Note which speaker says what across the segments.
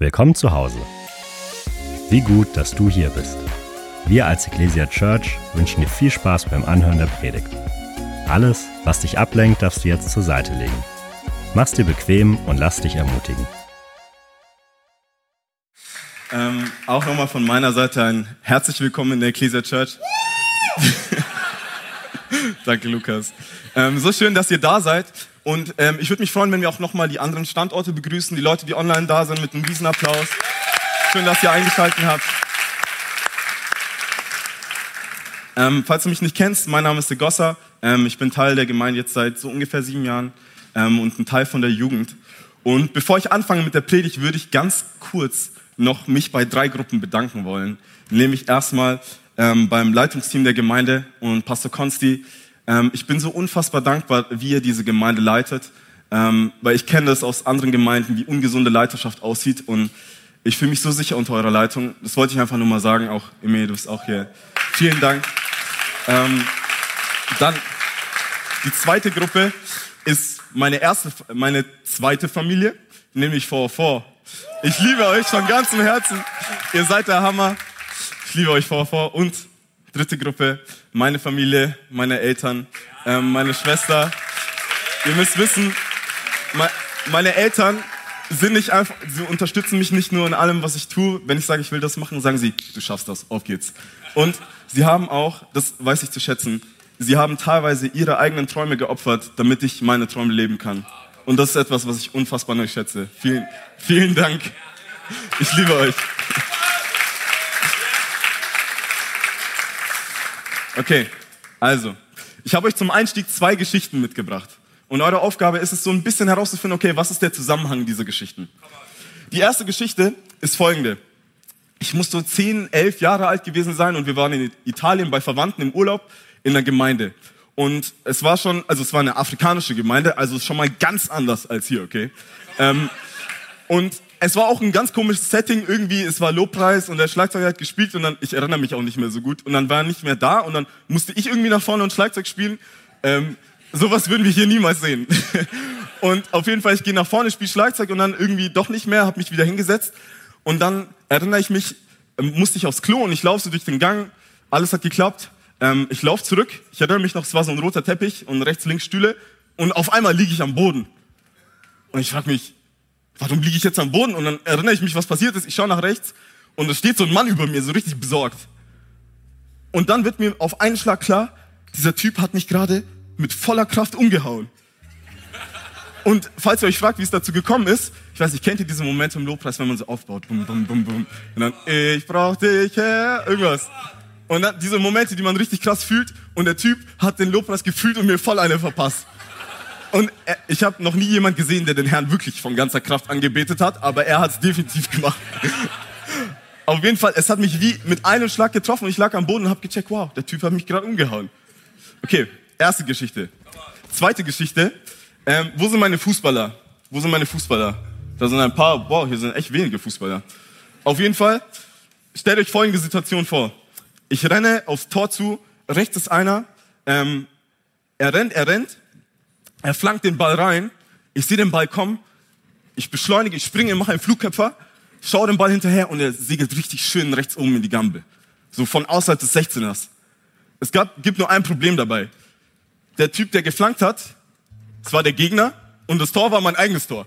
Speaker 1: Willkommen zu Hause. Wie gut, dass du hier bist. Wir als Ecclesia Church wünschen dir viel Spaß beim Anhören der Predigt. Alles, was dich ablenkt, darfst du jetzt zur Seite legen. Mach's dir bequem und lass dich ermutigen.
Speaker 2: Ähm, auch nochmal von meiner Seite ein herzlich willkommen in der Ecclesia Church. Danke, Lukas. Ähm, so schön, dass ihr da seid. Und ähm, ich würde mich freuen, wenn wir auch nochmal die anderen Standorte begrüßen, die Leute, die online da sind, mit einem Riesenapplaus. Schön, dass ihr eingeschaltet habt. Ähm, falls du mich nicht kennst, mein Name ist De Gosser. Ähm, ich bin Teil der Gemeinde jetzt seit so ungefähr sieben Jahren ähm, und ein Teil von der Jugend. Und bevor ich anfange mit der Predigt, würde ich ganz kurz noch mich bei drei Gruppen bedanken wollen. Nämlich erstmal ähm, beim Leitungsteam der Gemeinde und Pastor Konsti, ähm, ich bin so unfassbar dankbar, wie ihr diese Gemeinde leitet, ähm, weil ich kenne das aus anderen Gemeinden, wie ungesunde Leiterschaft aussieht und ich fühle mich so sicher unter eurer Leitung. Das wollte ich einfach nur mal sagen, auch Emil, du bist auch hier. Vielen Dank. Ähm, dann die zweite Gruppe ist meine erste, meine zweite Familie, nämlich 404. Ich liebe euch von ganzem Herzen. Ihr seid der Hammer. Ich liebe euch 404 und dritte Gruppe, meine Familie, meine Eltern, ähm, meine Schwester. Ihr müsst wissen, meine Eltern sind nicht einfach, sie unterstützen mich nicht nur in allem, was ich tue. Wenn ich sage, ich will das machen, sagen sie, du schaffst das, auf geht's. Und sie haben auch, das weiß ich zu schätzen, sie haben teilweise ihre eigenen Träume geopfert, damit ich meine Träume leben kann. Und das ist etwas, was ich unfassbar neu schätze. Vielen, vielen Dank. Ich liebe euch. Okay, also, ich habe euch zum Einstieg zwei Geschichten mitgebracht. Und eure Aufgabe ist es so ein bisschen herauszufinden, okay, was ist der Zusammenhang dieser Geschichten? Die erste Geschichte ist folgende. Ich muss so zehn, elf Jahre alt gewesen sein und wir waren in Italien bei Verwandten im Urlaub in der Gemeinde. Und es war schon, also es war eine afrikanische Gemeinde, also schon mal ganz anders als hier, okay? Ähm, und es war auch ein ganz komisches Setting irgendwie. Es war Lobpreis und der Schlagzeuger hat gespielt und dann, ich erinnere mich auch nicht mehr so gut. Und dann war er nicht mehr da und dann musste ich irgendwie nach vorne und Schlagzeug spielen. Ähm, sowas würden wir hier niemals sehen. und auf jeden Fall, ich gehe nach vorne, spiele Schlagzeug und dann irgendwie doch nicht mehr, habe mich wieder hingesetzt. Und dann erinnere ich mich, ähm, musste ich aufs Klo und ich laufe so durch den Gang. Alles hat geklappt. Ähm, ich laufe zurück. Ich erinnere mich noch, es war so ein roter Teppich und rechts, links Stühle. Und auf einmal liege ich am Boden. Und ich frage mich, warum liege ich jetzt am Boden? Und dann erinnere ich mich, was passiert ist. Ich schaue nach rechts und es steht so ein Mann über mir, so richtig besorgt. Und dann wird mir auf einen Schlag klar, dieser Typ hat mich gerade mit voller Kraft umgehauen. Und falls ihr euch fragt, wie es dazu gekommen ist, ich weiß nicht, kennt ihr diese Momente im Lobpreis, wenn man so aufbaut? Bum, bum, bum, bum. Und dann, ich brauch dich, Herr, irgendwas. Und dann diese Momente, die man richtig krass fühlt und der Typ hat den Lobpreis gefühlt und mir voll eine verpasst. Und ich habe noch nie jemand gesehen, der den Herrn wirklich von ganzer Kraft angebetet hat, aber er hat es definitiv gemacht. Auf jeden Fall, es hat mich wie mit einem Schlag getroffen ich lag am Boden und habe gecheckt, wow, der Typ hat mich gerade umgehauen. Okay, erste Geschichte. Zweite Geschichte, ähm, wo sind meine Fußballer? Wo sind meine Fußballer? Da sind ein paar, wow, hier sind echt wenige Fußballer. Auf jeden Fall, stellt euch folgende Situation vor. Ich renne aufs Tor zu, rechts ist einer, ähm, er rennt, er rennt, er flankt den Ball rein. Ich sehe den Ball kommen. Ich beschleunige, ich springe, mache einen Flugköpfer, schaue den Ball hinterher und er segelt richtig schön rechts oben in die Gambe. So von außerhalb des 16ers. Es gab, gibt nur ein Problem dabei. Der Typ, der geflankt hat, es war der Gegner und das Tor war mein eigenes Tor.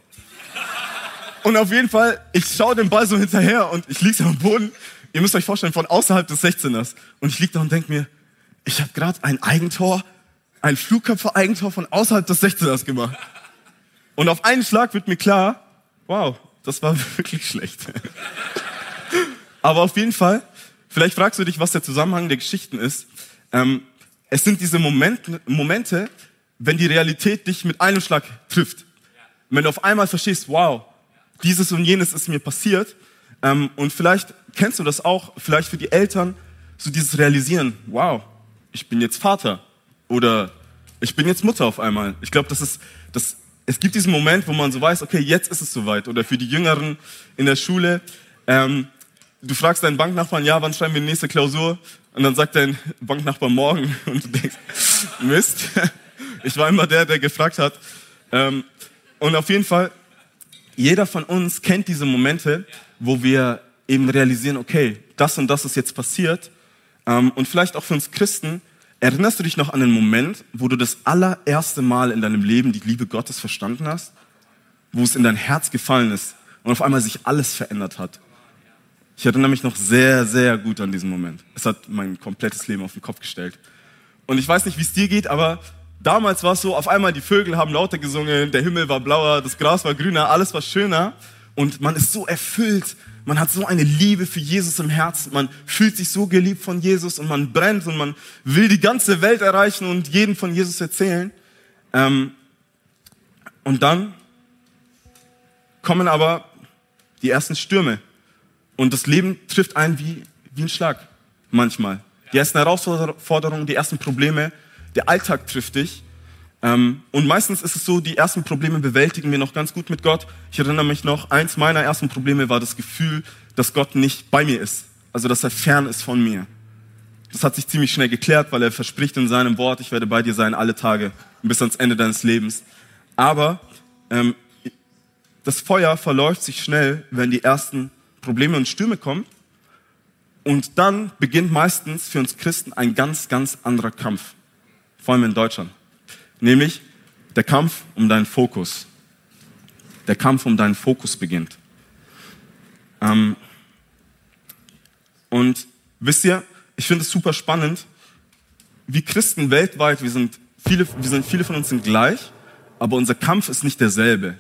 Speaker 2: Und auf jeden Fall, ich schaue den Ball so hinterher und ich liege am Boden. Ihr müsst euch vorstellen, von außerhalb des 16ers. Und ich liege da und denke mir, ich habe gerade ein Eigentor ein Flugköpfer-Eigentor von außerhalb des 16ers gemacht. Und auf einen Schlag wird mir klar, wow, das war wirklich schlecht. Aber auf jeden Fall, vielleicht fragst du dich, was der Zusammenhang der Geschichten ist. Ähm, es sind diese Momente, Momente, wenn die Realität dich mit einem Schlag trifft. Wenn du auf einmal verstehst, wow, dieses und jenes ist mir passiert. Ähm, und vielleicht kennst du das auch, vielleicht für die Eltern, so dieses Realisieren, wow, ich bin jetzt Vater oder ich bin jetzt Mutter auf einmal. Ich glaube, das ist, das, es gibt diesen Moment, wo man so weiß, okay, jetzt ist es soweit. Oder für die Jüngeren in der Schule, ähm, du fragst deinen Banknachbarn, ja, wann schreiben wir die nächste Klausur? Und dann sagt dein Banknachbar morgen und du denkst, Mist. Ich war immer der, der gefragt hat. Ähm, und auf jeden Fall, jeder von uns kennt diese Momente, wo wir eben realisieren, okay, das und das ist jetzt passiert. Ähm, und vielleicht auch für uns Christen, erinnerst du dich noch an einen Moment, wo du das allererste Mal in deinem Leben die Liebe Gottes verstanden hast? Wo es in dein Herz gefallen ist und auf einmal sich alles verändert hat? Ich erinnere mich noch sehr, sehr gut an diesen Moment. Es hat mein komplettes Leben auf den Kopf gestellt. Und ich weiß nicht, wie es dir geht, aber damals war es so, auf einmal die Vögel haben lauter gesungen, der Himmel war blauer, das Gras war grüner, alles war schöner. Und man ist so erfüllt, man hat so eine Liebe für Jesus im Herzen, man fühlt sich so geliebt von Jesus und man brennt und man will die ganze Welt erreichen und jeden von Jesus erzählen. Ähm, und dann kommen aber die ersten Stürme und das Leben trifft einen wie, wie ein Schlag manchmal. Die ersten Herausforderungen, die ersten Probleme, der Alltag trifft dich. Ähm, und meistens ist es so, die ersten Probleme bewältigen wir noch ganz gut mit Gott. Ich erinnere mich noch, eins meiner ersten Probleme war das Gefühl, dass Gott nicht bei mir ist. Also, dass er fern ist von mir. Das hat sich ziemlich schnell geklärt, weil er verspricht in seinem Wort, ich werde bei dir sein alle Tage bis ans Ende deines Lebens. Aber ähm, das Feuer verläuft sich schnell, wenn die ersten Probleme und Stürme kommen. Und dann beginnt meistens für uns Christen ein ganz, ganz anderer Kampf. Vor allem in Deutschland. Nämlich der Kampf um deinen Fokus. Der Kampf um deinen Fokus beginnt. Ähm und wisst ihr, ich finde es super spannend, wie Christen weltweit, wir sind viele, wir sind, viele von uns sind gleich, aber unser Kampf ist nicht derselbe.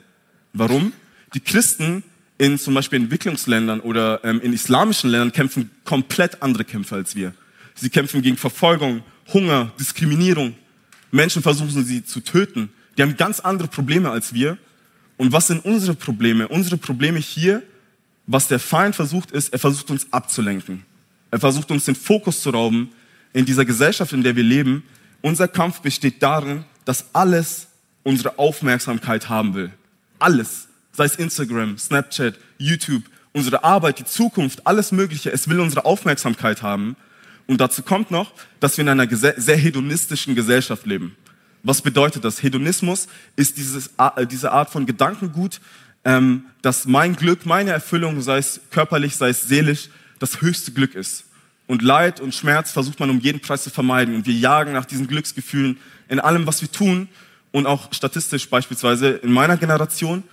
Speaker 2: Warum? Die Christen in zum Beispiel Entwicklungsländern oder ähm, in islamischen Ländern kämpfen komplett andere Kämpfe als wir. Sie kämpfen gegen Verfolgung, Hunger, Diskriminierung. Menschen versuchen sie zu töten. Die haben ganz andere Probleme als wir. Und was sind unsere Probleme? Unsere Probleme hier, was der Feind versucht, ist, er versucht uns abzulenken. Er versucht uns den Fokus zu rauben in dieser Gesellschaft, in der wir leben. Unser Kampf besteht darin, dass alles unsere Aufmerksamkeit haben will. Alles sei es Instagram, Snapchat, YouTube, unsere Arbeit, die Zukunft, alles Mögliche. Es will unsere Aufmerksamkeit haben. Und dazu kommt noch, dass wir in einer sehr hedonistischen Gesellschaft leben. Was bedeutet das? Hedonismus ist dieses, äh, diese Art von Gedankengut, ähm, dass mein Glück, meine Erfüllung, sei es körperlich, sei es seelisch, das höchste Glück ist. Und Leid und Schmerz versucht man um jeden Preis zu vermeiden. Und wir jagen nach diesen Glücksgefühlen in allem, was wir tun. Und auch statistisch beispielsweise in meiner Generation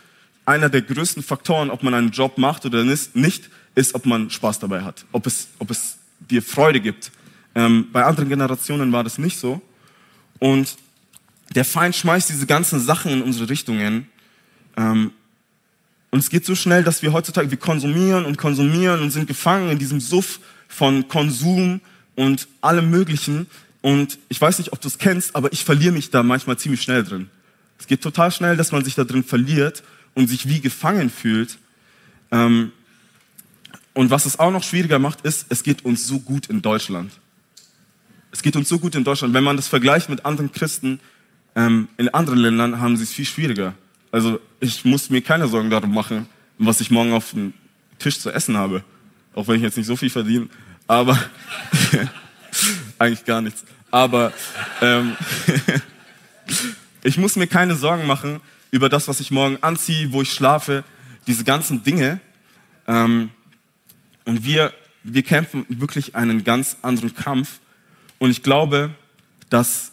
Speaker 2: einer der größten Faktoren, ob man einen Job macht oder nicht, ist, ob man Spaß dabei hat, ob es, ob es dir Freude gibt. Ähm, bei anderen Generationen war das nicht so. Und der Feind schmeißt diese ganzen Sachen in unsere Richtungen. Ähm, und es geht so schnell, dass wir heutzutage, wir konsumieren und konsumieren und sind gefangen in diesem Suff von Konsum und allem Möglichen. Und ich weiß nicht, ob du es kennst, aber ich verliere mich da manchmal ziemlich schnell drin. Es geht total schnell, dass man sich da drin verliert und sich wie gefangen fühlt. Ähm, und was es auch noch schwieriger macht, ist, es geht uns so gut in Deutschland. Es geht uns so gut in Deutschland. Wenn man das vergleicht mit anderen Christen, ähm, in anderen Ländern haben sie es viel schwieriger. Also ich muss mir keine Sorgen darum machen, was ich morgen auf dem Tisch zu essen habe. Auch wenn ich jetzt nicht so viel verdiene. Aber eigentlich gar nichts. Aber ähm, ich muss mir keine Sorgen machen, über das, was ich morgen anziehe, wo ich schlafe, diese ganzen Dinge. Ähm, und wir, wir kämpfen wirklich einen ganz anderen Kampf. Und ich glaube, dass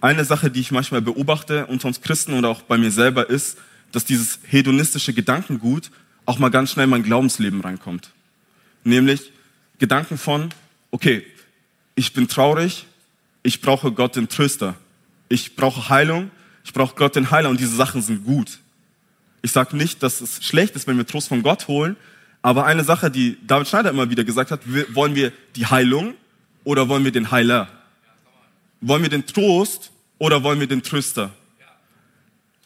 Speaker 2: eine Sache, die ich manchmal beobachte unter uns Christen oder auch bei mir selber ist, dass dieses hedonistische Gedankengut auch mal ganz schnell in mein Glaubensleben reinkommt. Nämlich Gedanken von, okay, ich bin traurig, ich brauche Gott den Tröster, ich brauche Heilung, ich brauche Gott den Heiler und diese Sachen sind gut. Ich sage nicht, dass es schlecht ist, wenn wir Trost von Gott holen, aber eine Sache, die David Schneider immer wieder gesagt hat, wollen wir die Heilung oder wollen wir den Heiler? Wollen wir den Trost oder wollen wir den Tröster?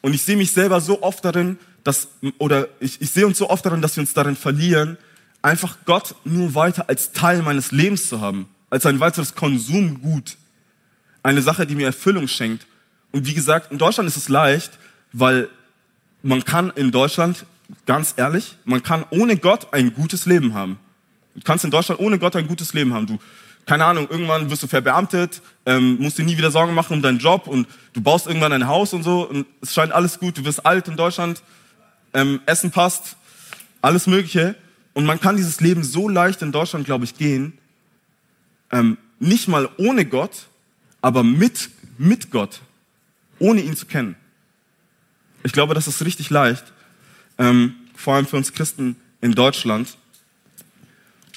Speaker 2: Und ich sehe mich selber so oft darin, dass, oder ich, ich sehe uns so oft darin, dass wir uns darin verlieren, einfach Gott nur weiter als Teil meines Lebens zu haben, als ein weiteres Konsumgut. Eine Sache, die mir Erfüllung schenkt. Und wie gesagt, in Deutschland ist es leicht, weil man kann in Deutschland, ganz ehrlich, man kann ohne Gott ein gutes Leben haben. Du kannst in Deutschland ohne Gott ein gutes Leben haben. Du, keine Ahnung, irgendwann wirst du verbeamtet, ähm, musst dir nie wieder Sorgen machen um deinen Job und du baust irgendwann ein Haus und so und es scheint alles gut, du wirst alt in Deutschland. ähm, Essen passt, alles Mögliche. Und man kann dieses Leben so leicht in Deutschland, glaube ich, gehen, ähm, nicht mal ohne Gott, aber mit, mit Gott, ohne ihn zu kennen. Ich glaube, das ist richtig leicht, ähm, vor allem für uns Christen in Deutschland.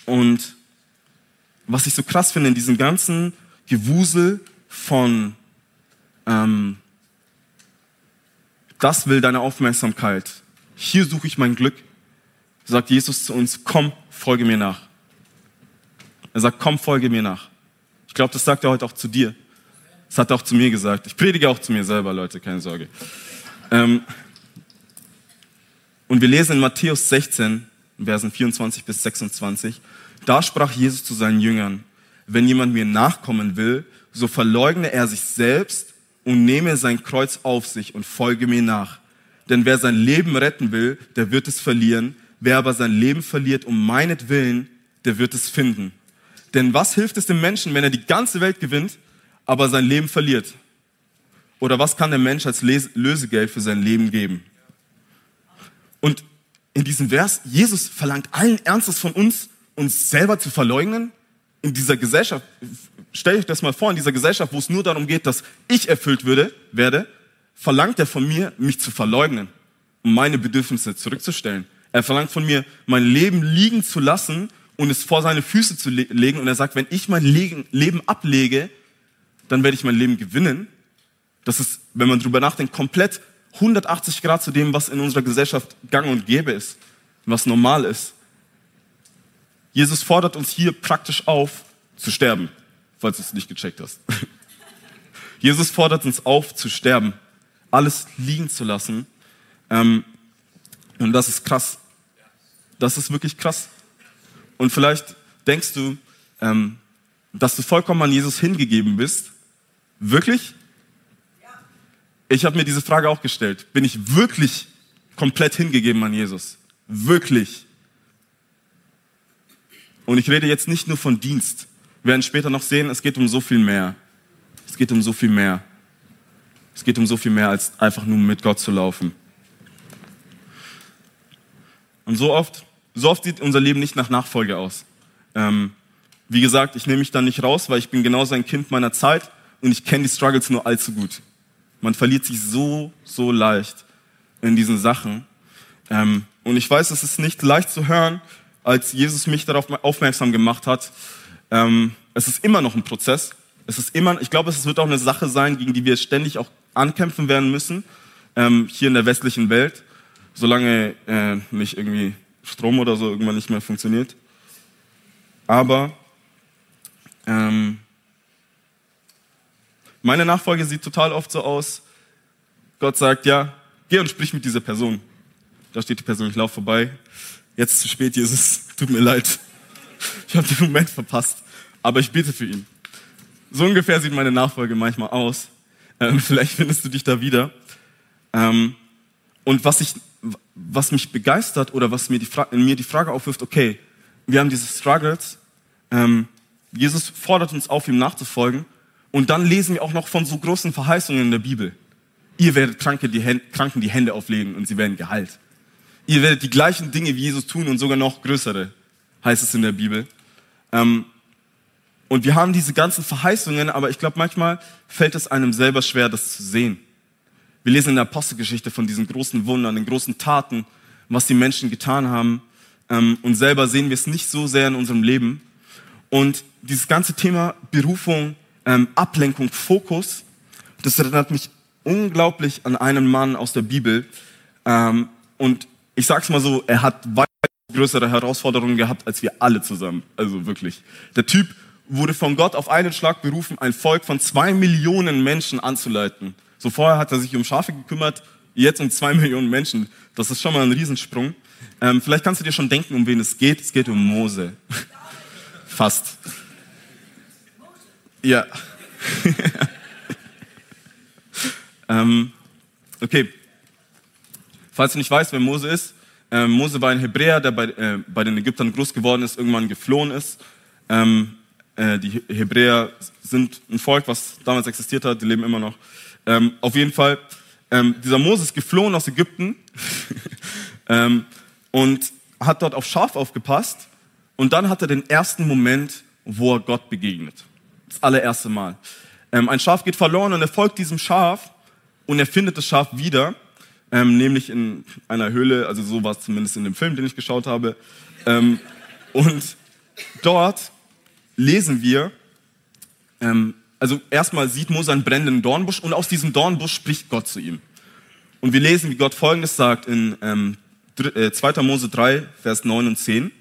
Speaker 2: Und was ich so krass finde in diesem ganzen Gewusel von, ähm, das will deine Aufmerksamkeit, hier suche ich mein Glück, sagt Jesus zu uns, komm, folge mir nach. Er sagt, komm, folge mir nach. Ich glaube, das sagt er heute auch zu dir. Das hat er auch zu mir gesagt. Ich predige auch zu mir selber, Leute, keine Sorge. Ähm, und wir lesen in Matthäus 16, Versen 24 bis 26, da sprach Jesus zu seinen Jüngern, wenn jemand mir nachkommen will, so verleugne er sich selbst und nehme sein Kreuz auf sich und folge mir nach. Denn wer sein Leben retten will, der wird es verlieren. Wer aber sein Leben verliert um meinetwillen, der wird es finden. Denn was hilft es dem Menschen, wenn er die ganze Welt gewinnt, aber sein Leben verliert? Oder was kann der Mensch als Lösegeld für sein Leben geben? Und in diesem Vers, Jesus verlangt allen Ernstes von uns, uns selber zu verleugnen. In dieser Gesellschaft, stellt euch das mal vor, in dieser Gesellschaft, wo es nur darum geht, dass ich erfüllt würde, werde, verlangt er von mir, mich zu verleugnen, um meine Bedürfnisse zurückzustellen. Er verlangt von mir, mein Leben liegen zu lassen und es vor seine Füße zu le legen. Und er sagt, wenn ich mein Leben ablege, dann werde ich mein Leben gewinnen. Das ist, wenn man drüber nachdenkt, komplett 180 Grad zu dem, was in unserer Gesellschaft gang und gäbe ist, was normal ist. Jesus fordert uns hier praktisch auf, zu sterben, falls du es nicht gecheckt hast. Jesus fordert uns auf, zu sterben, alles liegen zu lassen. Ähm, und das ist krass. Das ist wirklich krass. Und vielleicht denkst du, ähm, dass du vollkommen an Jesus hingegeben bist. Wirklich? Ich habe mir diese Frage auch gestellt. Bin ich wirklich komplett hingegeben an Jesus? Wirklich? Und ich rede jetzt nicht nur von Dienst. Wir werden später noch sehen, es geht um so viel mehr. Es geht um so viel mehr. Es geht um so viel mehr, als einfach nur mit Gott zu laufen. Und so oft so oft sieht unser Leben nicht nach Nachfolge aus. Ähm, wie gesagt, ich nehme mich da nicht raus, weil ich bin genauso ein Kind meiner Zeit und ich kenne die Struggles nur allzu gut. Man verliert sich so, so leicht in diesen Sachen. Ähm, und ich weiß, es ist nicht leicht zu hören, als Jesus mich darauf aufmerksam gemacht hat. Ähm, es ist immer noch ein Prozess. Es ist immer, ich glaube, es wird auch eine Sache sein, gegen die wir ständig auch ankämpfen werden müssen, ähm, hier in der westlichen Welt, solange äh, nicht irgendwie Strom oder so irgendwann nicht mehr funktioniert. Aber ähm, meine Nachfolge sieht total oft so aus, Gott sagt, ja, geh und sprich mit dieser Person. Da steht die Person, ich laufe vorbei. Jetzt ist zu spät, Jesus, tut mir leid. Ich habe den Moment verpasst, aber ich bete für ihn. So ungefähr sieht meine Nachfolge manchmal aus. Ähm, vielleicht findest du dich da wieder. Ähm, und was ich was mich begeistert oder was mir die in mir die Frage aufwirft, okay, wir haben diese Struggles, ähm, Jesus fordert uns auf, ihm nachzufolgen und dann lesen wir auch noch von so großen Verheißungen in der Bibel. Ihr werdet Kranke die Hände, Kranken die Hände auflegen und sie werden geheilt. Ihr werdet die gleichen Dinge wie Jesus tun und sogar noch größere, heißt es in der Bibel. Ähm, und wir haben diese ganzen Verheißungen, aber ich glaube, manchmal fällt es einem selber schwer, das zu sehen. Wir lesen in der Apostelgeschichte von diesen großen Wundern, den großen Taten, was die Menschen getan haben. Ähm, und selber sehen wir es nicht so sehr in unserem Leben. Und dieses ganze Thema Berufung, ähm, Ablenkung, Fokus, das erinnert mich unglaublich an einen Mann aus der Bibel. Ähm, und ich sag's mal so, er hat weit größere Herausforderungen gehabt als wir alle zusammen. Also wirklich. Der Typ wurde von Gott auf einen Schlag berufen, ein Volk von zwei Millionen Menschen anzuleiten. So vorher hat er sich um Schafe gekümmert, jetzt um zwei Millionen Menschen. Das ist schon mal ein Riesensprung. Ähm, vielleicht kannst du dir schon denken, um wen es geht. Es geht um Mose. Fast. Ja. ähm, okay. Falls du nicht weißt, wer Mose ist, äh, Mose war ein Hebräer, der bei, äh, bei, den Ägyptern groß geworden ist, irgendwann geflohen ist. Ähm, äh, die Hebräer sind ein Volk, was damals existiert hat, die leben immer noch. Ähm, auf jeden Fall, ähm, dieser Moses geflohen aus Ägypten ähm, und hat dort auf Schaf aufgepasst. Und dann hat er den ersten Moment, wo er Gott begegnet. Das allererste Mal. Ähm, ein Schaf geht verloren und er folgt diesem Schaf und er findet das Schaf wieder, ähm, nämlich in einer Höhle, also so war es zumindest in dem Film, den ich geschaut habe. Ähm, und dort lesen wir, ähm, also erstmal sieht Mose einen brennenden Dornbusch und aus diesem Dornbusch spricht Gott zu ihm. Und wir lesen, wie Gott Folgendes sagt in ähm, 2. Äh, Mose 3, Vers 9 und 10.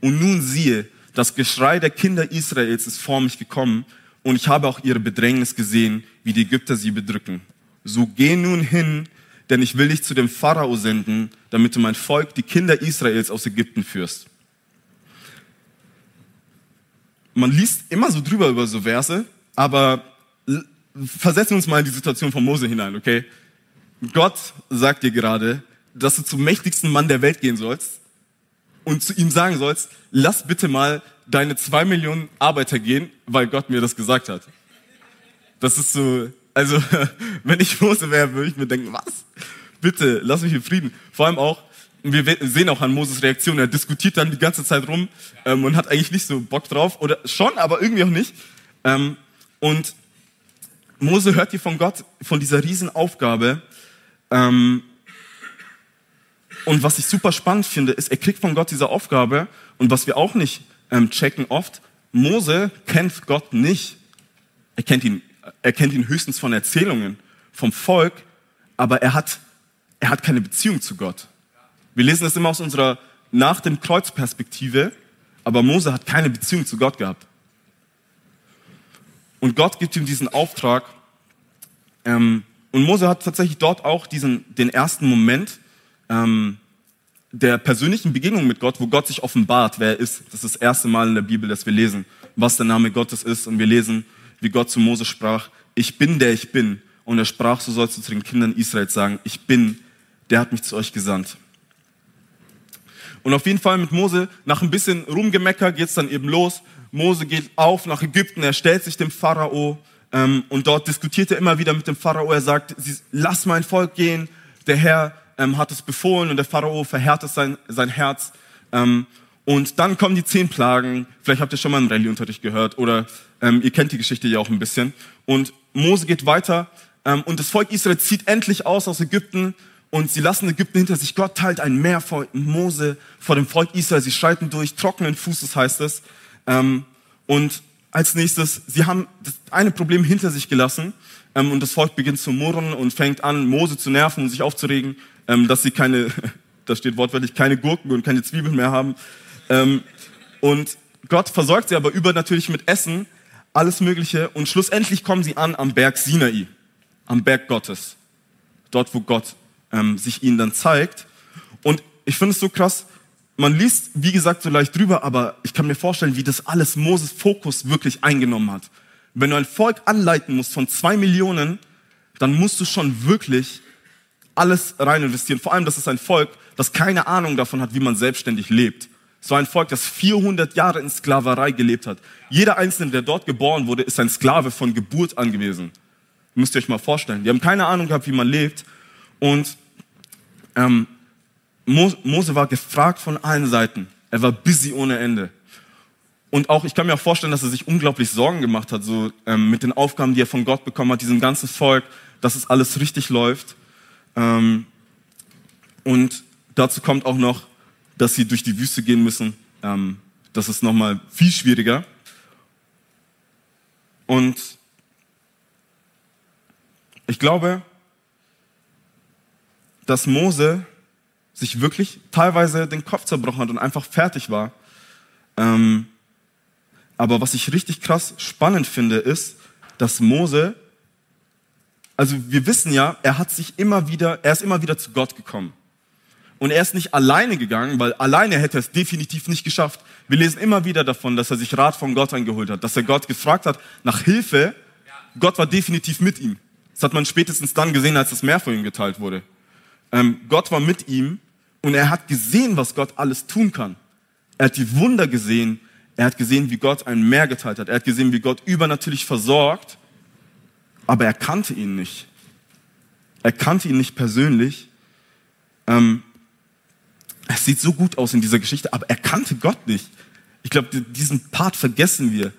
Speaker 2: Und nun siehe, das Geschrei der Kinder Israels ist vor mich gekommen und ich habe auch ihre Bedrängnis gesehen, wie die Ägypter sie bedrücken. So geh nun hin, denn ich will dich zu dem Pharao senden, damit du mein Volk, die Kinder Israels aus Ägypten führst. Man liest immer so drüber über so Verse, aber versetzen wir uns mal in die Situation von Mose hinein, okay? Gott sagt dir gerade, dass du zum mächtigsten Mann der Welt gehen sollst und zu ihm sagen sollst, lass bitte mal deine zwei Millionen Arbeiter gehen, weil Gott mir das gesagt hat. Das ist so, also wenn ich Mose wäre, würde ich mir denken, was? Bitte, lass mich in Frieden. Vor allem auch, wir sehen auch an Moses Reaktion, er diskutiert dann die ganze Zeit rum ähm, und hat eigentlich nicht so Bock drauf. Oder schon, aber irgendwie auch nicht. Ähm, und Mose hört hier von Gott, von dieser Riesenaufgabe. Ähm, und was ich super spannend finde, ist, er kriegt von Gott diese Aufgabe und was wir auch nicht ähm, checken oft, Mose kennt Gott nicht. Er kennt ihn, er kennt ihn höchstens von Erzählungen vom Volk, aber er hat, er hat keine Beziehung zu Gott. Wir lesen das immer aus unserer nach dem Kreuz Perspektive, aber Mose hat keine Beziehung zu Gott gehabt. Und Gott gibt ihm diesen Auftrag. Ähm, und Mose hat tatsächlich dort auch diesen, den ersten Moment, ähm, der persönlichen Begegnung mit Gott, wo Gott sich offenbart, wer er ist. Das ist das erste Mal in der Bibel, dass wir lesen, was der Name Gottes ist. Und wir lesen, wie Gott zu Mose sprach, ich bin der ich bin. Und er sprach, so sollst du zu den Kindern Israels sagen, ich bin, der hat mich zu euch gesandt. Und auf jeden Fall mit Mose, nach ein bisschen Rumgemecker geht's dann eben los. Mose geht auf nach Ägypten, er stellt sich dem Pharao ähm, und dort diskutiert er immer wieder mit dem Pharao. Er sagt, lass mein Volk gehen. Der Herr ähm, hat es befohlen und der Pharao verhärtet sein, sein Herz. Ähm, und dann kommen die zehn Plagen. Vielleicht habt ihr schon mal einen Rallye-Unterricht gehört oder ähm, ihr kennt die Geschichte ja auch ein bisschen. Und Mose geht weiter ähm, und das Volk Israel zieht endlich aus aus Ägypten und sie lassen Ägypten hinter sich. Gott teilt ein Meer vor Mose, vor dem Volk Israel. Sie schreiten durch, trockenen Fußes heißt es. Ähm, und als nächstes, sie haben das eine Problem hinter sich gelassen ähm, und das Volk beginnt zu murren und fängt an, Mose zu nerven und sich aufzuregen ähm, dass sie keine, da steht wortwörtlich, keine Gurken und keine Zwiebeln mehr haben. Ähm, und Gott versorgt sie aber übernatürlich mit Essen, alles Mögliche. Und schlussendlich kommen sie an am Berg Sinai, am Berg Gottes. Dort, wo Gott ähm, sich ihnen dann zeigt. Und ich finde es so krass, man liest, wie gesagt, so leicht drüber, aber ich kann mir vorstellen, wie das alles Moses Fokus wirklich eingenommen hat. Wenn du ein Volk anleiten musst von zwei Millionen, dann musst du schon wirklich alles rein investieren. Vor allem, das ist ein Volk, das keine Ahnung davon hat, wie man selbstständig lebt. So ein Volk, das 400 Jahre in Sklaverei gelebt hat. Jeder Einzelne, der dort geboren wurde, ist ein Sklave von Geburt an gewesen. Müsst ihr euch mal vorstellen. Die haben keine Ahnung gehabt, wie man lebt. Und ähm, Mose war gefragt von allen Seiten. Er war busy ohne Ende. Und auch, ich kann mir auch vorstellen, dass er sich unglaublich Sorgen gemacht hat, so ähm, mit den Aufgaben, die er von Gott bekommen hat, diesem ganzen Volk, dass es alles richtig läuft. Ähm, und dazu kommt auch noch, dass sie durch die Wüste gehen müssen. Ähm, das ist nochmal viel schwieriger. Und ich glaube, dass Mose sich wirklich teilweise den Kopf zerbrochen hat und einfach fertig war. Ähm, aber was ich richtig krass spannend finde, ist, dass Mose also wir wissen ja, er hat sich immer wieder, er ist immer wieder zu Gott gekommen. Und er ist nicht alleine gegangen, weil alleine hätte er es definitiv nicht geschafft. Wir lesen immer wieder davon, dass er sich Rat von Gott eingeholt hat, dass er Gott gefragt hat nach Hilfe. Gott war definitiv mit ihm. Das hat man spätestens dann gesehen, als das Meer vor ihm geteilt wurde. Ähm, Gott war mit ihm und er hat gesehen, was Gott alles tun kann. Er hat die Wunder gesehen. Er hat gesehen, wie Gott ein Meer geteilt hat. Er hat gesehen, wie Gott übernatürlich versorgt aber er kannte ihn nicht. Er kannte ihn nicht persönlich. Ähm, es sieht so gut aus in dieser Geschichte, aber er kannte Gott nicht. Ich glaube, diesen Part vergessen wir.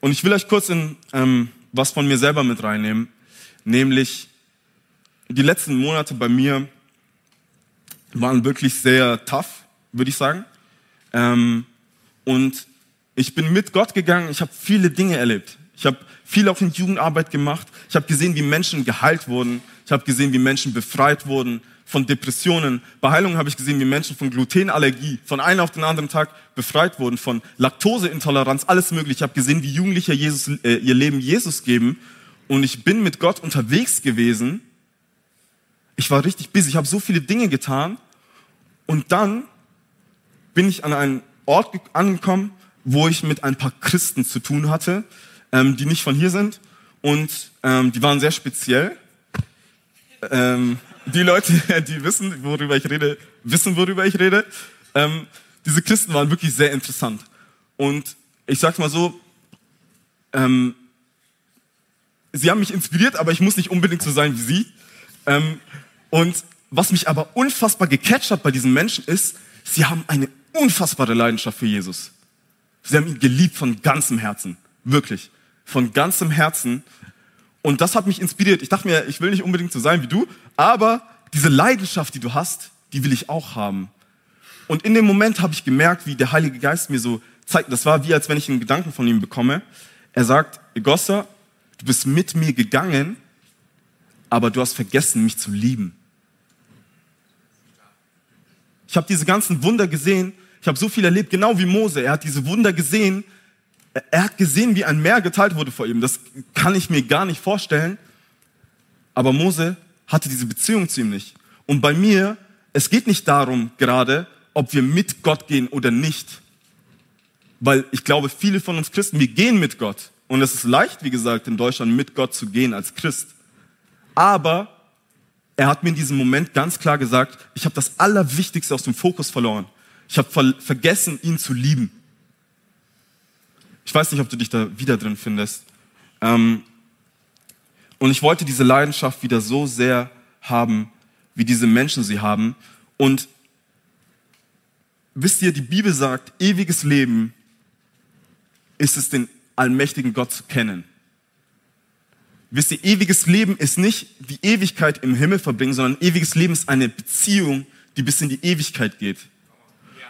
Speaker 2: Und ich will euch kurz in ähm, was von mir selber mit reinnehmen, nämlich die letzten Monate bei mir waren wirklich sehr tough, würde ich sagen. Ähm, und ich bin mit Gott gegangen, ich habe viele Dinge erlebt. Ich habe viel auch in Jugendarbeit gemacht. Ich habe gesehen, wie Menschen geheilt wurden. Ich habe gesehen, wie Menschen befreit wurden von Depressionen. Bei Heilungen habe ich gesehen, wie Menschen von Glutenallergie von einem auf den anderen Tag befreit wurden, von Laktoseintoleranz, alles mögliche. Ich habe gesehen, wie Jugendliche Jesus, äh, ihr Leben Jesus geben. Und ich bin mit Gott unterwegs gewesen. Ich war richtig busy. Ich habe so viele Dinge getan. Und dann bin ich an einen Ort angekommen, wo ich mit ein paar Christen zu tun hatte, ähm, die nicht von hier sind. Und ähm, die waren sehr speziell. Ähm, die Leute, die wissen, worüber ich rede, wissen, worüber ich rede. Ähm, diese Christen waren wirklich sehr interessant. Und ich sag's mal so, ähm, sie haben mich inspiriert, aber ich muss nicht unbedingt so sein wie sie. Ähm, und was mich aber unfassbar gecatcht hat bei diesen Menschen ist, sie haben eine unfassbare Leidenschaft für Jesus. Sie haben ihn geliebt von ganzem Herzen. Wirklich. Von ganzem Herzen. Und das hat mich inspiriert. Ich dachte mir, ich will nicht unbedingt so sein wie du, aber diese Leidenschaft, die du hast, die will ich auch haben. Und in dem Moment habe ich gemerkt, wie der Heilige Geist mir so zeigt, das war wie, als wenn ich einen Gedanken von ihm bekomme. Er sagt, Egossa, du bist mit mir gegangen, aber du hast vergessen, mich zu lieben. Ich habe diese ganzen Wunder gesehen, ich habe so viel erlebt, genau wie Mose. Er hat diese Wunder gesehen, er hat gesehen, wie ein Meer geteilt wurde vor ihm. Das kann ich mir gar nicht vorstellen. Aber Mose hatte diese Beziehung zu ihm nicht. Und bei mir, es geht nicht darum gerade, ob wir mit Gott gehen oder nicht. Weil ich glaube, viele von uns Christen, wir gehen mit Gott. Und es ist leicht, wie gesagt, in Deutschland mit Gott zu gehen als Christ. Aber er hat mir in diesem Moment ganz klar gesagt, ich habe das Allerwichtigste aus dem Fokus verloren. Ich habe ver vergessen, ihn zu lieben. Ich weiß nicht, ob du dich da wieder drin findest. Ähm, und ich wollte diese Leidenschaft wieder so sehr haben, wie diese Menschen sie haben. Und wisst ihr, die Bibel sagt, ewiges Leben ist es, den allmächtigen Gott zu kennen. Wisst ihr, ewiges Leben ist nicht die Ewigkeit im Himmel verbringen, sondern ewiges Leben ist eine Beziehung, die bis in die Ewigkeit geht.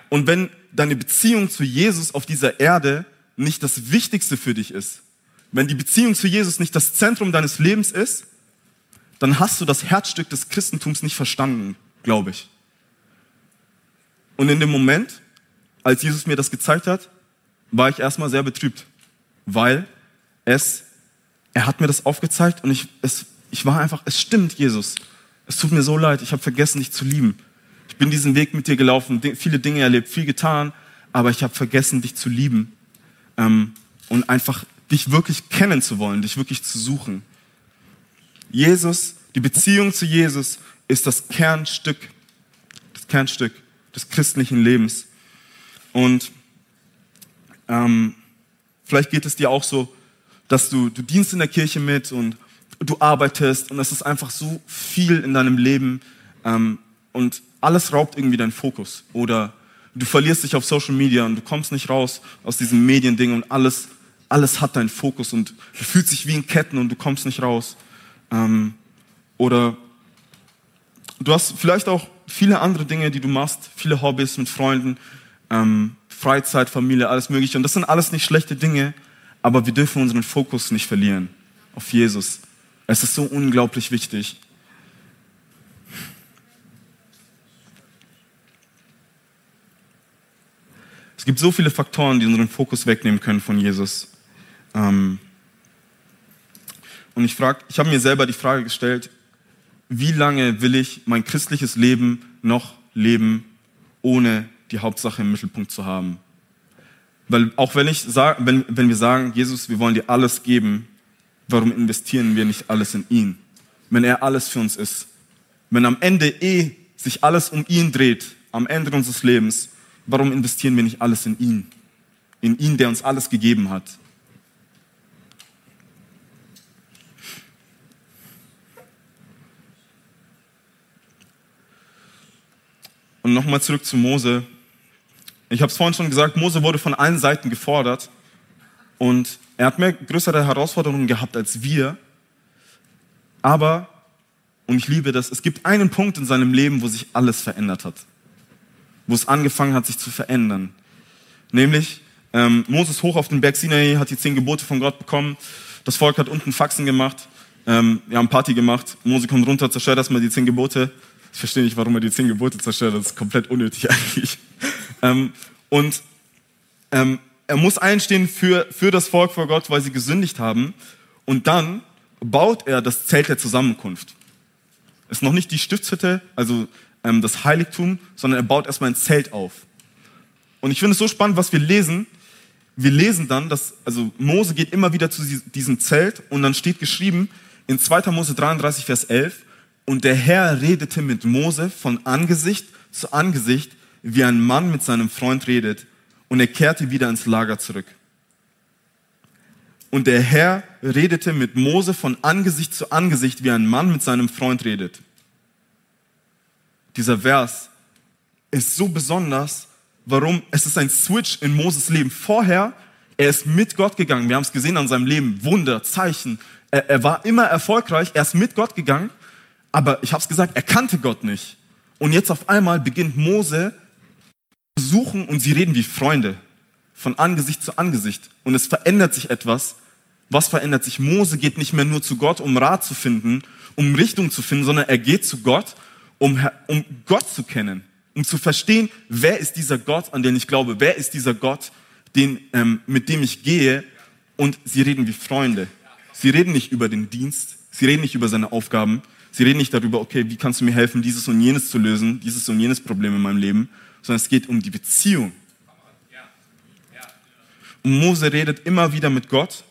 Speaker 2: Und wenn deine Beziehung zu Jesus auf dieser Erde nicht das Wichtigste für dich ist, wenn die Beziehung zu Jesus nicht das Zentrum deines Lebens ist, dann hast du das Herzstück des Christentums nicht verstanden, glaube ich. Und in dem Moment, als Jesus mir das gezeigt hat, war ich erstmal sehr betrübt, weil es, er hat mir das aufgezeigt und ich, es, ich war einfach, es stimmt, Jesus. Es tut mir so leid, ich habe vergessen, dich zu lieben. Ich bin diesen Weg mit dir gelaufen, viele Dinge erlebt, viel getan, aber ich habe vergessen, dich zu lieben ähm, und einfach dich wirklich kennen zu wollen, dich wirklich zu suchen. Jesus, die Beziehung zu Jesus ist das Kernstück, das Kernstück des christlichen Lebens. Und ähm, vielleicht geht es dir auch so, dass du, du dienst in der Kirche mit und du arbeitest und es ist einfach so viel in deinem Leben ähm, und alles raubt irgendwie deinen Fokus. Oder du verlierst dich auf Social Media und du kommst nicht raus aus diesem Mediending und alles, alles hat deinen Fokus und du fühlst dich wie in Ketten und du kommst nicht raus. Ähm, oder du hast vielleicht auch viele andere Dinge, die du machst, viele Hobbys mit Freunden, ähm, Freizeit, Familie, alles Mögliche. Und das sind alles nicht schlechte Dinge, aber wir dürfen unseren Fokus nicht verlieren auf Jesus. Es ist so unglaublich wichtig. Es gibt so viele Faktoren, die unseren Fokus wegnehmen können von Jesus. Ähm und ich ich habe mir selber die Frage gestellt, wie lange will ich mein christliches Leben noch leben, ohne die Hauptsache im Mittelpunkt zu haben? Weil auch wenn, ich sag, wenn, wenn wir sagen, Jesus, wir wollen dir alles geben, warum investieren wir nicht alles in ihn? Wenn er alles für uns ist. Wenn am Ende eh sich alles um ihn dreht, am Ende unseres Lebens, warum investieren wir nicht alles in ihn? In ihn, der uns alles gegeben hat. Und nochmal zurück zu Mose. Ich habe es vorhin schon gesagt, Mose wurde von allen Seiten gefordert und er hat mehr größere Herausforderungen gehabt als wir. Aber, und ich liebe das, es gibt einen Punkt in seinem Leben, wo sich alles verändert hat. Wo es angefangen hat, sich zu verändern. Nämlich, ähm, Moses hoch auf den Berg Sinai, hat die zehn Gebote von Gott bekommen. Das Volk hat unten Faxen gemacht. Ähm, wir haben Party gemacht. Mose kommt runter, zerstört erstmal die zehn Gebote. Ich verstehe nicht, warum er die zehn Gebote zerstört. Das ist komplett unnötig eigentlich. Ähm, und ähm, er muss einstehen für, für das Volk vor Gott, weil sie gesündigt haben. Und dann baut er das Zelt der Zusammenkunft. Ist noch nicht die Stiftshütte, also ähm, das Heiligtum, sondern er baut erstmal ein Zelt auf. Und ich finde es so spannend, was wir lesen. Wir lesen dann, dass, also Mose geht immer wieder zu diesem Zelt und dann steht geschrieben in 2. Mose 33, Vers 11, und der Herr redete mit Mose von Angesicht zu Angesicht, wie ein Mann mit seinem Freund redet, und er kehrte wieder ins Lager zurück. Und der Herr redete mit Mose von Angesicht zu Angesicht, wie ein Mann mit seinem Freund redet. Dieser Vers ist so besonders. Warum? Es ist ein Switch in Moses Leben. Vorher, er ist mit Gott gegangen. Wir haben es gesehen an seinem Leben. Wunder, Zeichen. Er, er war immer erfolgreich. Er ist mit Gott gegangen. Aber ich habe es gesagt, er kannte Gott nicht. Und jetzt auf einmal beginnt Mose zu suchen und sie reden wie Freunde. Von Angesicht zu Angesicht. Und es verändert sich etwas. Was verändert sich? Mose geht nicht mehr nur zu Gott, um Rat zu finden, um Richtung zu finden, sondern er geht zu Gott, um, um Gott zu kennen, um zu verstehen, wer ist dieser Gott, an den ich glaube, wer ist dieser Gott, den, ähm, mit dem ich gehe. Und sie reden wie Freunde. Sie reden nicht über den Dienst, sie reden nicht über seine Aufgaben, Sie reden nicht darüber, okay, wie kannst du mir helfen, dieses und jenes zu lösen, dieses und jenes Problem in meinem Leben, sondern es geht um die Beziehung. Und Mose redet immer wieder mit Gott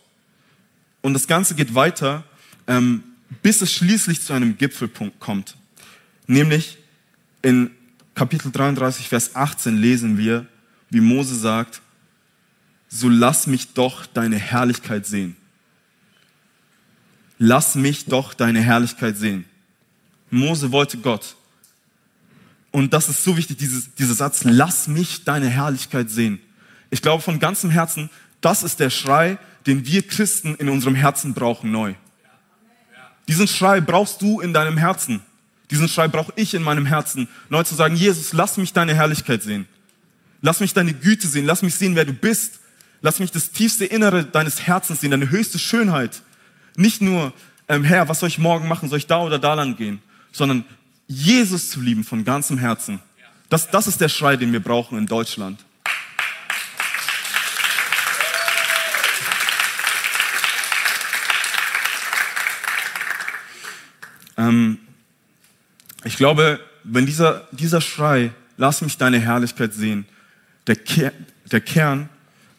Speaker 2: und das Ganze geht weiter, ähm, bis es schließlich zu einem Gipfelpunkt kommt. Nämlich in Kapitel 33, Vers 18 lesen wir, wie Mose sagt, so lass mich doch deine Herrlichkeit sehen. Lass mich doch deine Herrlichkeit sehen. Mose wollte Gott. Und das ist so wichtig, dieses, dieser Satz, lass mich deine Herrlichkeit sehen. Ich glaube von ganzem Herzen, das ist der Schrei, den wir Christen in unserem Herzen brauchen neu. Diesen Schrei brauchst du in deinem Herzen. Diesen Schrei brauche ich in meinem Herzen, neu zu sagen, Jesus, lass mich deine Herrlichkeit sehen. Lass mich deine Güte sehen. Lass mich sehen, wer du bist. Lass mich das tiefste Innere deines Herzens sehen, deine höchste Schönheit. Nicht nur, ähm, Herr, was soll ich morgen machen? Soll ich da oder da lang gehen? sondern Jesus zu lieben von ganzem Herzen. Das, das ist der Schrei, den wir brauchen in Deutschland. Ich glaube, wenn dieser, dieser Schrei, lass mich deine Herrlichkeit sehen, der, Ker der Kern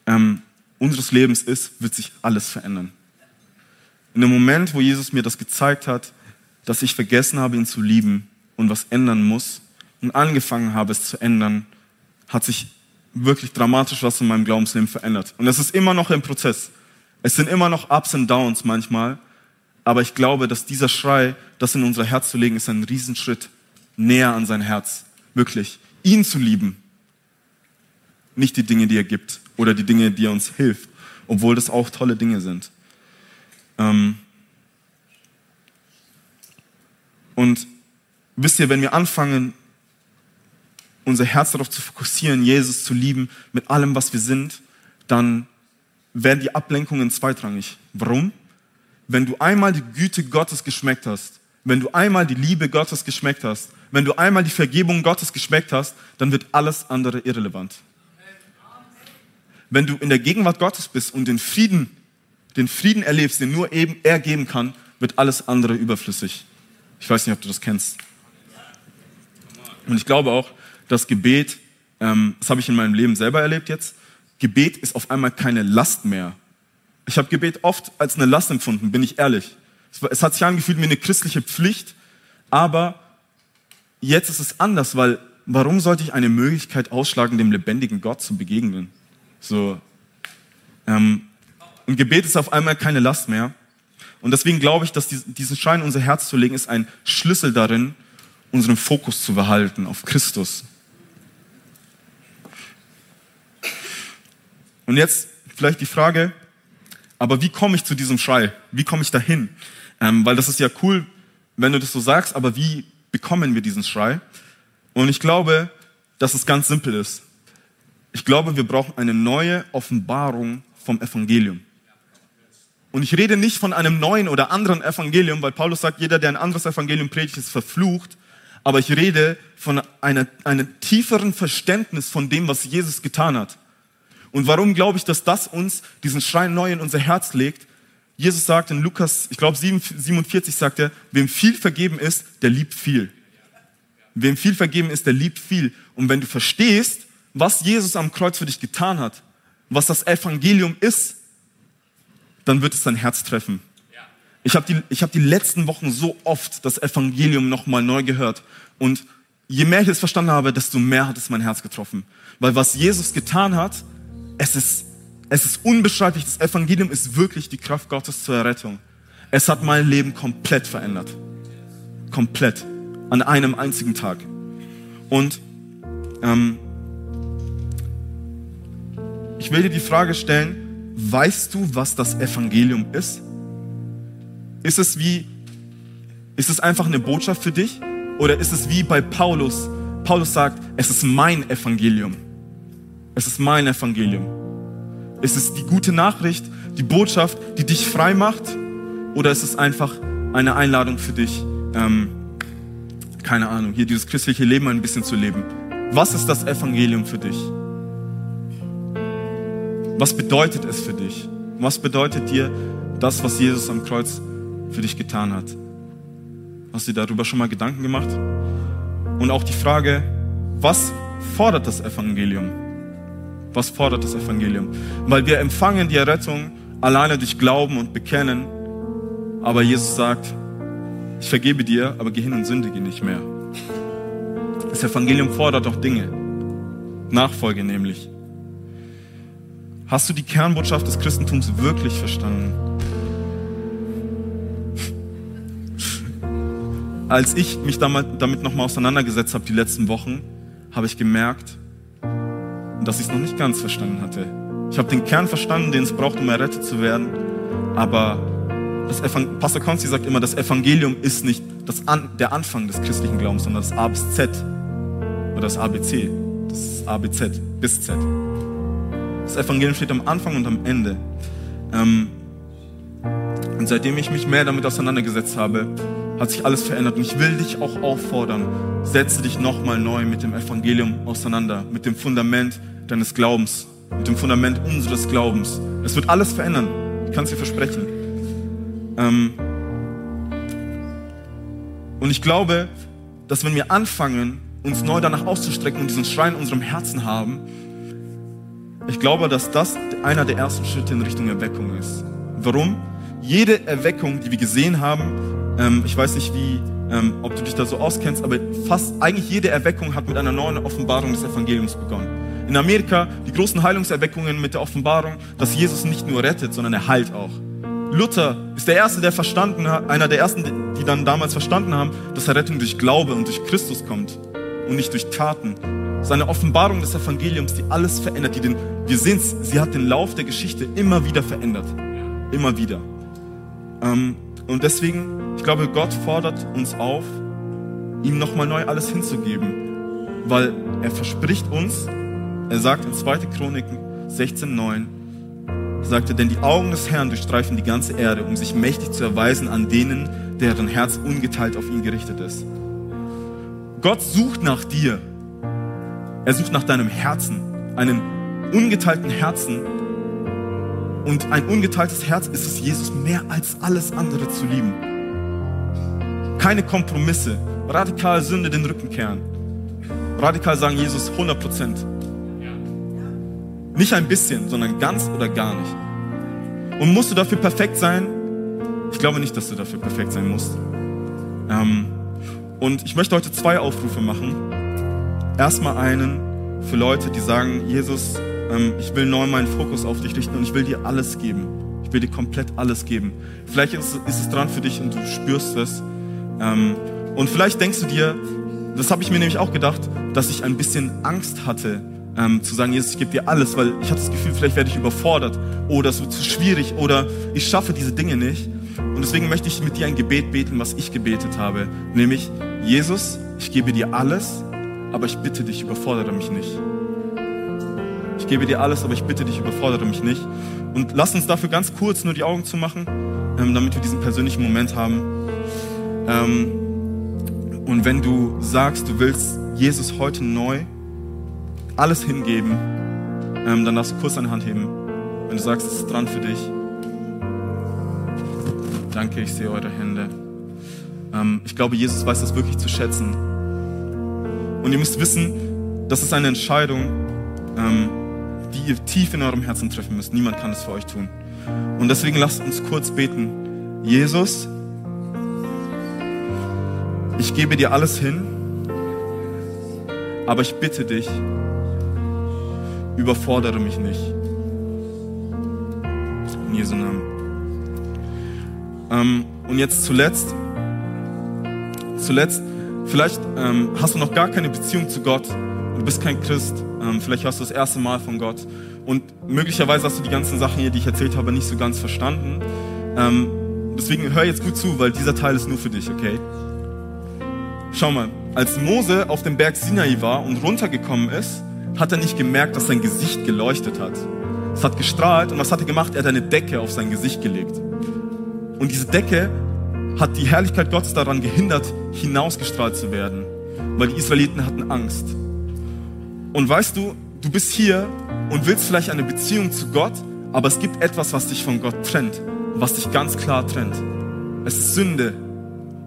Speaker 2: ähm, unseres Lebens ist, wird sich alles verändern. In dem Moment, wo Jesus mir das gezeigt hat, dass ich vergessen habe, ihn zu lieben und was ändern muss und angefangen habe, es zu ändern, hat sich wirklich dramatisch was in meinem Glaubensleben verändert. Und es ist immer noch im Prozess. Es sind immer noch Ups und Downs manchmal, aber ich glaube, dass dieser Schrei, das in unser Herz zu legen, ist ein Riesenschritt näher an sein Herz. Wirklich. Ihn zu lieben. Nicht die Dinge, die er gibt oder die Dinge, die er uns hilft, obwohl das auch tolle Dinge sind. Ähm, Und wisst ihr, wenn wir anfangen, unser Herz darauf zu fokussieren, Jesus zu lieben mit allem, was wir sind, dann werden die Ablenkungen zweitrangig. Warum? Wenn du einmal die Güte Gottes geschmeckt hast, wenn du einmal die Liebe Gottes geschmeckt hast, wenn du einmal die Vergebung Gottes geschmeckt hast, dann wird alles andere irrelevant. Wenn du in der Gegenwart Gottes bist und den Frieden, den Frieden erlebst, den nur eben er geben kann, wird alles andere überflüssig. Ich weiß nicht, ob du das kennst. Und ich glaube auch, dass Gebet, ähm, das habe ich in meinem Leben selber erlebt jetzt, Gebet ist auf einmal keine Last mehr. Ich habe Gebet oft als eine Last empfunden, bin ich ehrlich. Es hat sich angefühlt wie eine christliche Pflicht, aber jetzt ist es anders, weil warum sollte ich eine Möglichkeit ausschlagen, dem lebendigen Gott zu begegnen? So, ähm, und Gebet ist auf einmal keine Last mehr. Und deswegen glaube ich, dass diesen Schein in unser Herz zu legen, ist ein Schlüssel darin, unseren Fokus zu behalten auf Christus. Und jetzt vielleicht die Frage, aber wie komme ich zu diesem Schrei? Wie komme ich dahin? Ähm, weil das ist ja cool, wenn du das so sagst, aber wie bekommen wir diesen Schrei? Und ich glaube, dass es ganz simpel ist. Ich glaube, wir brauchen eine neue Offenbarung vom Evangelium. Und ich rede nicht von einem neuen oder anderen Evangelium, weil Paulus sagt, jeder, der ein anderes Evangelium predigt, ist verflucht. Aber ich rede von einer, einem tieferen Verständnis von dem, was Jesus getan hat. Und warum glaube ich, dass das uns diesen Schrein neu in unser Herz legt? Jesus sagt in Lukas, ich glaube 47 sagt er, wem viel vergeben ist, der liebt viel. Wem viel vergeben ist, der liebt viel. Und wenn du verstehst, was Jesus am Kreuz für dich getan hat, was das Evangelium ist, dann wird es dein Herz treffen. Ich habe die, hab die letzten Wochen so oft das Evangelium nochmal neu gehört. Und je mehr ich es verstanden habe, desto mehr hat es mein Herz getroffen. Weil was Jesus getan hat, es ist, es ist unbeschreiblich. Das Evangelium ist wirklich die Kraft Gottes zur Errettung. Es hat mein Leben komplett verändert. Komplett. An einem einzigen Tag. Und ähm, ich will dir die Frage stellen, weißt du, was das Evangelium ist? Ist es wie, ist es einfach eine Botschaft für dich? Oder ist es wie bei Paulus? Paulus sagt, es ist mein Evangelium. Es ist mein Evangelium. Ist es die gute Nachricht, die Botschaft, die dich frei macht? Oder ist es einfach eine Einladung für dich, ähm, keine Ahnung, hier dieses christliche Leben ein bisschen zu leben? Was ist das Evangelium für dich? Was bedeutet es für dich? Was bedeutet dir das, was Jesus am Kreuz für dich getan hat? Hast du dir darüber schon mal Gedanken gemacht? Und auch die Frage, was fordert das Evangelium? Was fordert das Evangelium? Weil wir empfangen die Errettung alleine durch Glauben und Bekennen, aber Jesus sagt, ich vergebe dir, aber geh hin und sündige nicht mehr. Das Evangelium fordert auch Dinge. Nachfolge nämlich. Hast du die Kernbotschaft des Christentums wirklich verstanden? Als ich mich damit nochmal auseinandergesetzt habe, die letzten Wochen, habe ich gemerkt, dass ich es noch nicht ganz verstanden hatte. Ich habe den Kern verstanden, den es braucht, um errettet zu werden, aber das Pastor Konsti sagt immer, das Evangelium ist nicht das An der Anfang des christlichen Glaubens, sondern das A bis Z oder das ABC, das ABZ bis Z. Das Evangelium steht am Anfang und am Ende. Ähm, und seitdem ich mich mehr damit auseinandergesetzt habe, hat sich alles verändert. Und ich will dich auch auffordern, setze dich nochmal neu mit dem Evangelium auseinander, mit dem Fundament deines Glaubens, mit dem Fundament unseres Glaubens. Es wird alles verändern. Ich kann es dir versprechen. Ähm, und ich glaube, dass wenn wir anfangen, uns neu danach auszustrecken und diesen Schrein in unserem Herzen haben, ich glaube, dass das einer der ersten Schritte in Richtung Erweckung ist. Warum? Jede Erweckung, die wir gesehen haben, ähm, ich weiß nicht, wie, ähm, ob du dich da so auskennst, aber fast eigentlich jede Erweckung hat mit einer neuen Offenbarung des Evangeliums begonnen. In Amerika die großen Heilungserweckungen mit der Offenbarung, dass Jesus nicht nur rettet, sondern er heilt auch. Luther ist der erste, der verstanden hat, einer der ersten, die dann damals verstanden haben, dass Errettung durch Glaube und durch Christus kommt und nicht durch Taten. Seine Offenbarung des Evangeliums, die alles verändert, die den, wir sehen es, sie hat den Lauf der Geschichte immer wieder verändert. Immer wieder. Ähm, und deswegen, ich glaube, Gott fordert uns auf, ihm nochmal neu alles hinzugeben. Weil er verspricht uns, er sagt in 2. Chroniken 16,9, sagte, denn die Augen des Herrn durchstreifen die ganze Erde, um sich mächtig zu erweisen an denen, deren Herz ungeteilt auf ihn gerichtet ist. Gott sucht nach dir. Er sucht nach deinem Herzen, einem ungeteilten Herzen. Und ein ungeteiltes Herz ist es, Jesus mehr als alles andere zu lieben. Keine Kompromisse, radikal Sünde den Rücken kehren. Radikal sagen Jesus 100 Prozent. Nicht ein bisschen, sondern ganz oder gar nicht. Und musst du dafür perfekt sein? Ich glaube nicht, dass du dafür perfekt sein musst. Ähm, und ich möchte heute zwei Aufrufe machen. Erstmal einen für Leute, die sagen, Jesus, ähm, ich will neu meinen Fokus auf dich richten und ich will dir alles geben. Ich will dir komplett alles geben. Vielleicht ist, ist es dran für dich und du spürst es. Ähm, und vielleicht denkst du dir, das habe ich mir nämlich auch gedacht, dass ich ein bisschen Angst hatte, ähm, zu sagen, Jesus, ich gebe dir alles, weil ich habe das Gefühl, vielleicht werde ich überfordert oder es wird zu schwierig oder ich schaffe diese Dinge nicht. Und deswegen möchte ich mit dir ein Gebet beten, was ich gebetet habe, nämlich, Jesus, ich gebe dir alles, aber ich bitte dich, überfordere mich nicht. Ich gebe dir alles, aber ich bitte dich, überfordere mich nicht. Und lass uns dafür ganz kurz nur die Augen zu machen, ähm, damit wir diesen persönlichen Moment haben. Ähm, und wenn du sagst, du willst Jesus heute neu alles hingeben, ähm, dann darfst du kurz deine Hand heben. Wenn du sagst, es ist dran für dich. Danke, ich sehe eure Hände. Ähm, ich glaube, Jesus weiß das wirklich zu schätzen. Und ihr müsst wissen, das ist eine Entscheidung, ähm, die ihr tief in eurem Herzen treffen müsst. Niemand kann es für euch tun. Und deswegen lasst uns kurz beten. Jesus, ich gebe dir alles hin, aber ich bitte dich, überfordere mich nicht. In Jesu Namen. Ähm, und jetzt zuletzt, zuletzt, vielleicht ähm, hast du noch gar keine Beziehung zu Gott, du bist kein Christ, ähm, vielleicht hörst du das erste Mal von Gott und möglicherweise hast du die ganzen Sachen hier, die ich erzählt habe, nicht so ganz verstanden. Ähm, deswegen hör jetzt gut zu, weil dieser Teil ist nur für dich, okay? Schau mal, als Mose auf dem Berg Sinai war und runtergekommen ist, hat er nicht gemerkt, dass sein Gesicht geleuchtet hat. Es hat gestrahlt und was hat er gemacht? Er hat eine Decke auf sein Gesicht gelegt. Und diese Decke hat die Herrlichkeit Gottes daran gehindert, hinausgestrahlt zu werden, weil die Israeliten hatten Angst. Und weißt du, du bist hier und willst vielleicht eine Beziehung zu Gott, aber es gibt etwas, was dich von Gott trennt, was dich ganz klar trennt. Es ist Sünde.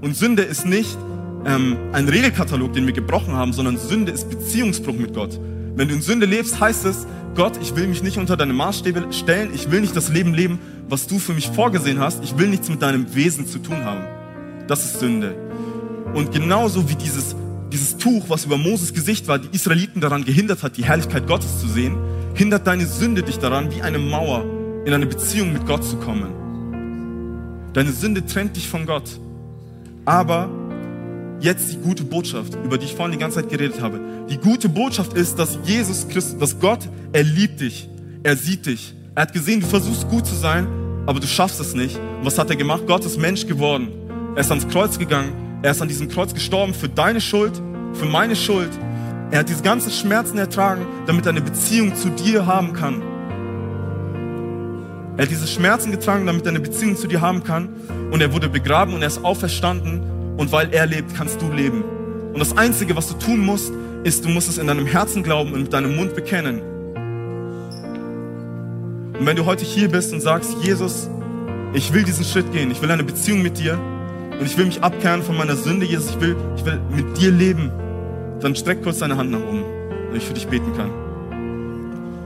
Speaker 2: Und Sünde ist nicht ähm, ein Regelkatalog, den wir gebrochen haben, sondern Sünde ist Beziehungsbruch mit Gott. Wenn du in Sünde lebst, heißt es, Gott, ich will mich nicht unter deine Maßstäbe stellen, ich will nicht das Leben leben, was du für mich vorgesehen hast, ich will nichts mit deinem Wesen zu tun haben. Das ist Sünde. Und genauso wie dieses, dieses Tuch, was über Moses Gesicht war, die Israeliten daran gehindert hat, die Herrlichkeit Gottes zu sehen, hindert deine Sünde dich daran, wie eine Mauer in eine Beziehung mit Gott zu kommen. Deine Sünde trennt dich von Gott. Aber jetzt die gute Botschaft, über die ich vorhin die ganze Zeit geredet habe. Die gute Botschaft ist, dass Jesus Christus, dass Gott, er liebt dich, er sieht dich. Er hat gesehen, du versuchst gut zu sein, aber du schaffst es nicht. Und was hat er gemacht? Gott ist Mensch geworden. Er ist ans Kreuz gegangen. Er ist an diesem Kreuz gestorben für deine Schuld, für meine Schuld. Er hat diese ganzen Schmerzen ertragen, damit er eine Beziehung zu dir haben kann. Er hat diese Schmerzen getragen, damit er eine Beziehung zu dir haben kann. Und er wurde begraben und er ist auferstanden und weil er lebt, kannst du leben. Und das Einzige, was du tun musst, ist, du musst es in deinem Herzen glauben und mit deinem Mund bekennen. Und wenn du heute hier bist und sagst, Jesus, ich will diesen Schritt gehen, ich will eine Beziehung mit dir und ich will mich abkehren von meiner Sünde, Jesus, ich will, ich will mit dir leben, dann streck kurz deine Hand nach oben, damit ich für dich beten kann.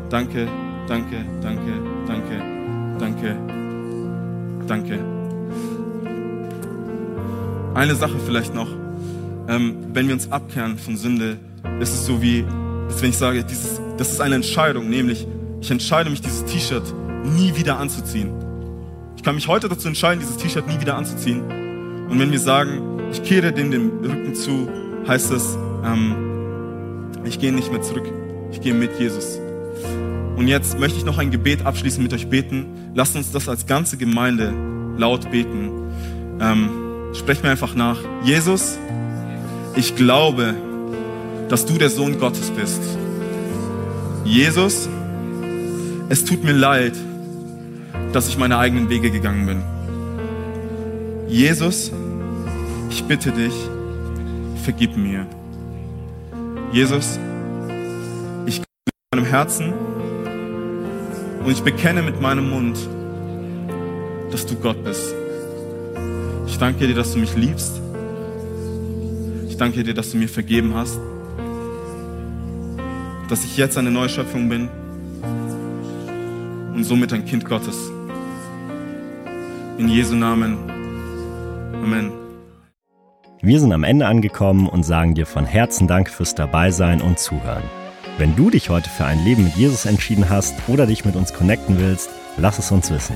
Speaker 2: Danke, danke, danke, danke, danke, danke. Eine Sache vielleicht noch. Ähm, wenn wir uns abkehren von Sünde, ist es so wie, als wenn ich sage, dieses, das ist eine Entscheidung, nämlich ich entscheide mich, dieses T-Shirt nie wieder anzuziehen. Ich kann mich heute dazu entscheiden, dieses T-Shirt nie wieder anzuziehen. Und wenn wir sagen, ich kehre dem den Rücken zu, heißt es, ähm, ich gehe nicht mehr zurück, ich gehe mit Jesus. Und jetzt möchte ich noch ein Gebet abschließend mit euch beten. Lasst uns das als ganze Gemeinde laut beten. Ähm, Sprech mir einfach nach. Jesus, ich glaube, dass du der Sohn Gottes bist. Jesus, es tut mir leid, dass ich meine eigenen Wege gegangen bin. Jesus, ich bitte dich, vergib mir. Jesus, ich glaube mit meinem Herzen und ich bekenne mit meinem Mund, dass du Gott bist. Ich danke dir, dass du mich liebst. Ich danke dir, dass du mir vergeben hast. Dass ich jetzt eine neue Schöpfung bin und somit ein Kind Gottes. In Jesu Namen. Amen.
Speaker 1: Wir sind am Ende angekommen und sagen dir von Herzen Dank fürs Dabeisein und Zuhören. Wenn du dich heute für ein Leben mit Jesus entschieden hast oder dich mit uns connecten willst, lass es uns wissen.